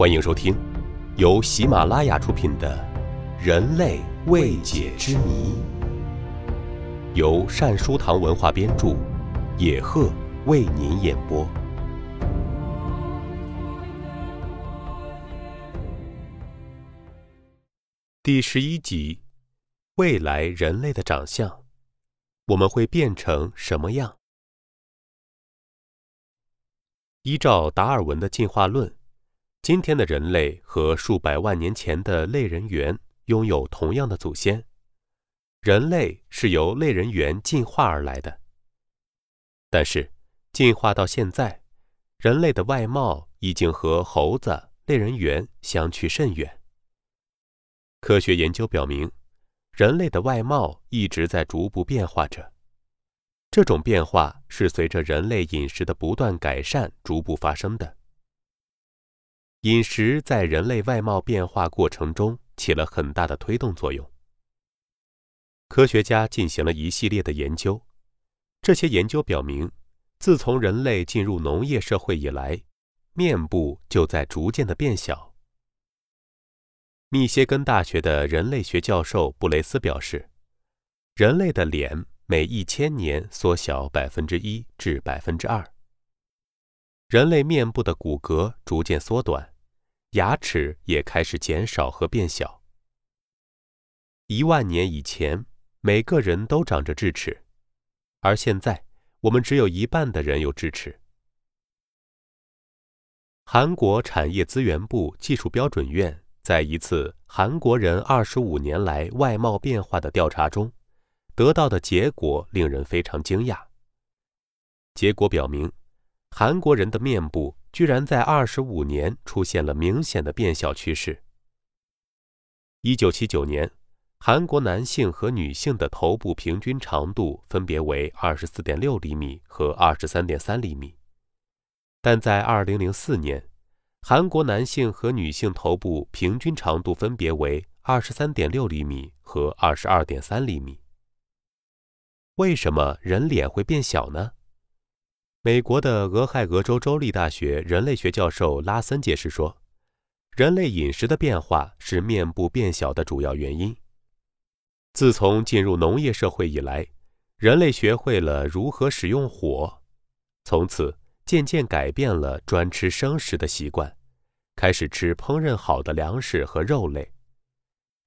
欢迎收听由喜马拉雅出品的《人类未解之谜》，由善书堂文化编著，野鹤为您演播。第十一集：未来人类的长相，我们会变成什么样？依照达尔文的进化论，今天的人类和数百万年前的类人猿拥有同样的祖先。人类是由类人猿进化而来的。但是，进化到现在，人类的外貌已经和猴子、类人猿相去甚远。科学研究表明，人类的外貌一直在逐步变化着。这种变化是随着人类饮食的不断改善逐步发生的。饮食在人类外貌变化过程中起了很大的推动作用。科学家进行了一系列的研究，这些研究表明，自从人类进入农业社会以来，面部就在逐渐的变小。密歇根大学的人类学教授布雷斯表示，人类的脸。每一千年缩小百分之一至百分之二。人类面部的骨骼逐渐缩短，牙齿也开始减少和变小。一万年以前，每个人都长着智齿，而现在我们只有一半的人有智齿。韩国产业资源部技术标准院在一次韩国人二十五年来外貌变化的调查中。得到的结果令人非常惊讶。结果表明，韩国人的面部居然在二十五年出现了明显的变小趋势。一九七九年，韩国男性和女性的头部平均长度分别为二十四点六厘米和二十三点三厘米，但在二零零四年，韩国男性和女性头部平均长度分别为二十三点六厘米和二十二点三厘米。为什么人脸会变小呢？美国的俄亥俄州州立大学人类学教授拉森解释说，人类饮食的变化是面部变小的主要原因。自从进入农业社会以来，人类学会了如何使用火，从此渐渐改变了专吃生食的习惯，开始吃烹饪好的粮食和肉类。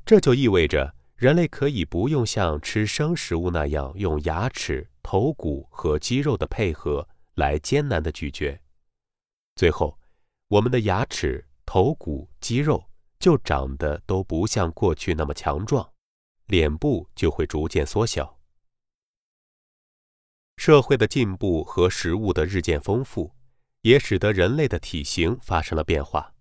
这就意味着。人类可以不用像吃生食物那样用牙齿、头骨和肌肉的配合来艰难的咀嚼，最后，我们的牙齿、头骨、肌肉就长得都不像过去那么强壮，脸部就会逐渐缩小。社会的进步和食物的日渐丰富，也使得人类的体型发生了变化。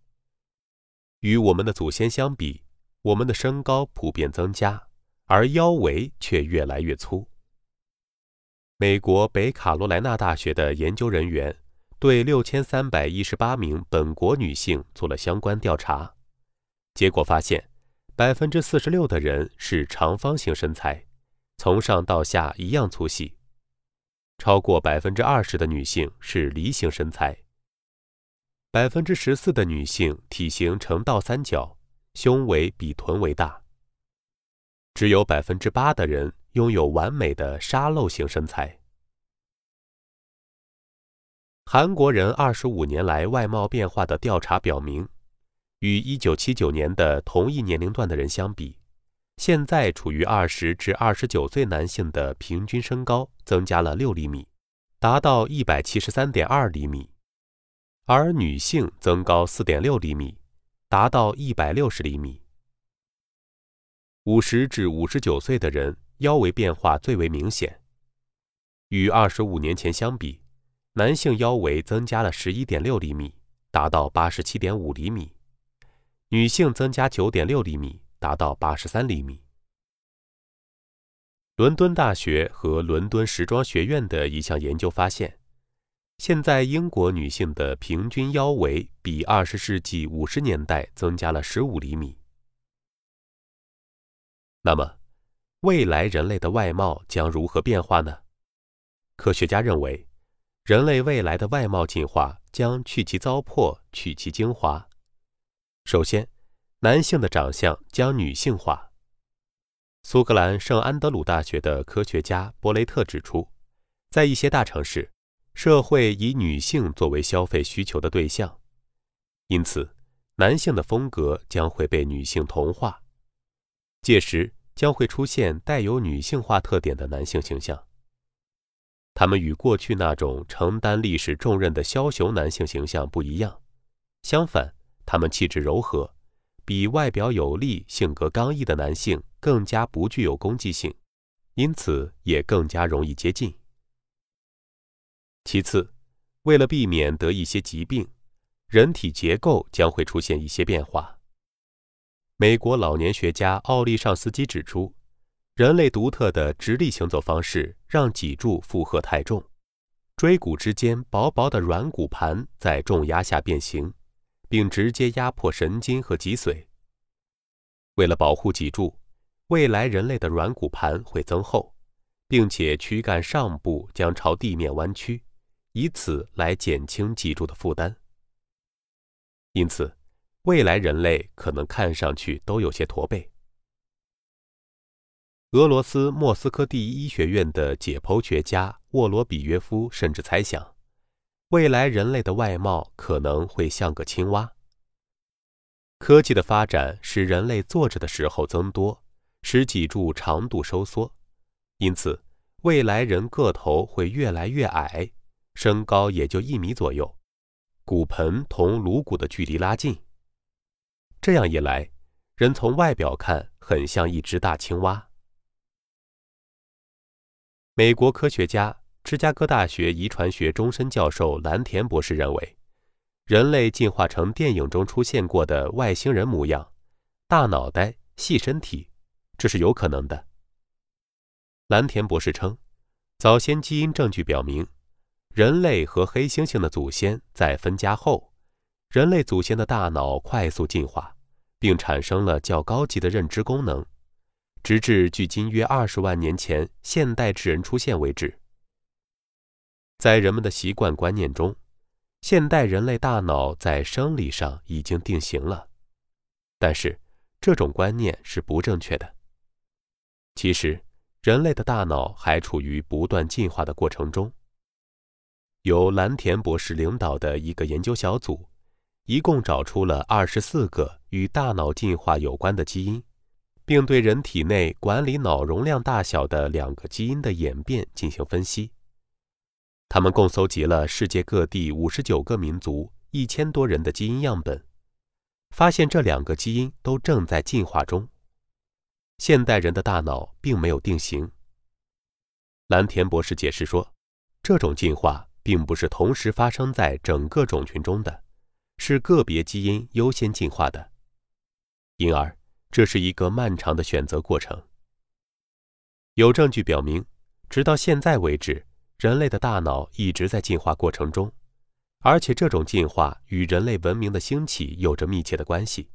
与我们的祖先相比。我们的身高普遍增加，而腰围却越来越粗。美国北卡罗来纳大学的研究人员对六千三百一十八名本国女性做了相关调查，结果发现，百分之四十六的人是长方形身材，从上到下一样粗细；超过百分之二十的女性是梨形身材，百分之十四的女性体型呈倒三角。胸围比臀围大，只有百分之八的人拥有完美的沙漏型身材。韩国人二十五年来外貌变化的调查表明，与一九七九年的同一年龄段的人相比，现在处于二十至二十九岁男性的平均身高增加了六厘米，达到一百七十三点二厘米，而女性增高四点六厘米。达到一百六十厘米。五十至五十九岁的人腰围变化最为明显。与二十五年前相比，男性腰围增加了十一点六厘米，达到八十七点五厘米；女性增加九点六厘米，达到八十三厘米。伦敦大学和伦敦时装学院的一项研究发现。现在，英国女性的平均腰围比二十世纪五十年代增加了十五厘米。那么，未来人类的外貌将如何变化呢？科学家认为，人类未来的外貌进化将去其糟粕，取其精华。首先，男性的长相将女性化。苏格兰圣安德鲁大学的科学家波雷特指出，在一些大城市，社会以女性作为消费需求的对象，因此，男性的风格将会被女性同化，届时将会出现带有女性化特点的男性形象。他们与过去那种承担历史重任的枭雄男性形象不一样，相反，他们气质柔和，比外表有力、性格刚毅的男性更加不具有攻击性，因此也更加容易接近。其次，为了避免得一些疾病，人体结构将会出现一些变化。美国老年学家奥利尚斯基指出。人类独特的直立行走方式让脊柱负荷太重，椎骨之间薄薄的软骨盘在重压下变形，并直接压迫神经和脊髓。为了保护脊柱，未来人类的软骨盘会增厚，并且躯干上部将朝地面弯曲，以此来减轻脊柱的负担。因此，未来人类可能看上去都有些驼背。俄罗斯莫斯科第一医学院的解剖学家沃罗比约夫甚至猜想，未来人类的外貌可能会像个青蛙。科技的发展使人类坐着的时候增多，使脊柱长度收缩，因此未来人个头会越来越矮，身高也就一米左右，骨盆同颅骨的距离拉近。这样一来，人从外表看很像一只大青蛙。美国科学家、芝加哥大学遗传学终身教授蓝田博士认为，人类进化成电影中出现过的外星人模样，大脑袋、细身体，这是有可能的。蓝田博士称，早先基因证据表明，人类和黑猩猩的祖先在分家后，人类祖先的大脑快速进化，并产生了较高级的认知功能。直至距今约二十万年前现代智人出现为止，在人们的习惯观念中，现代人类大脑在生理上已经定型了。但是，这种观念是不正确的。其实，人类的大脑还处于不断进化的过程中。由蓝田博士领导的一个研究小组，一共找出了二十四个与大脑进化有关的基因。并对人体内管理脑容量大小的两个基因的演变进行分析。他们共搜集了世界各地五十九个民族一千多人的基因样本，发现这两个基因都正在进化中。现代人的大脑并没有定型。蓝田博士解释说，这种进化并不是同时发生在整个种群中的，是个别基因优先进化的，因而。这是一个漫长的选择过程。有证据表明，直到现在为止，人类的大脑一直在进化过程中，而且这种进化与人类文明的兴起有着密切的关系。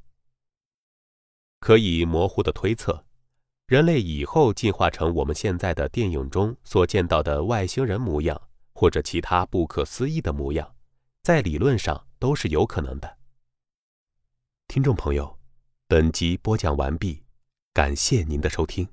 可以模糊的推测，人类以后进化成我们现在的电影中所见到的外星人模样，或者其他不可思议的模样，在理论上都是有可能的。听众朋友。本集播讲完毕，感谢您的收听。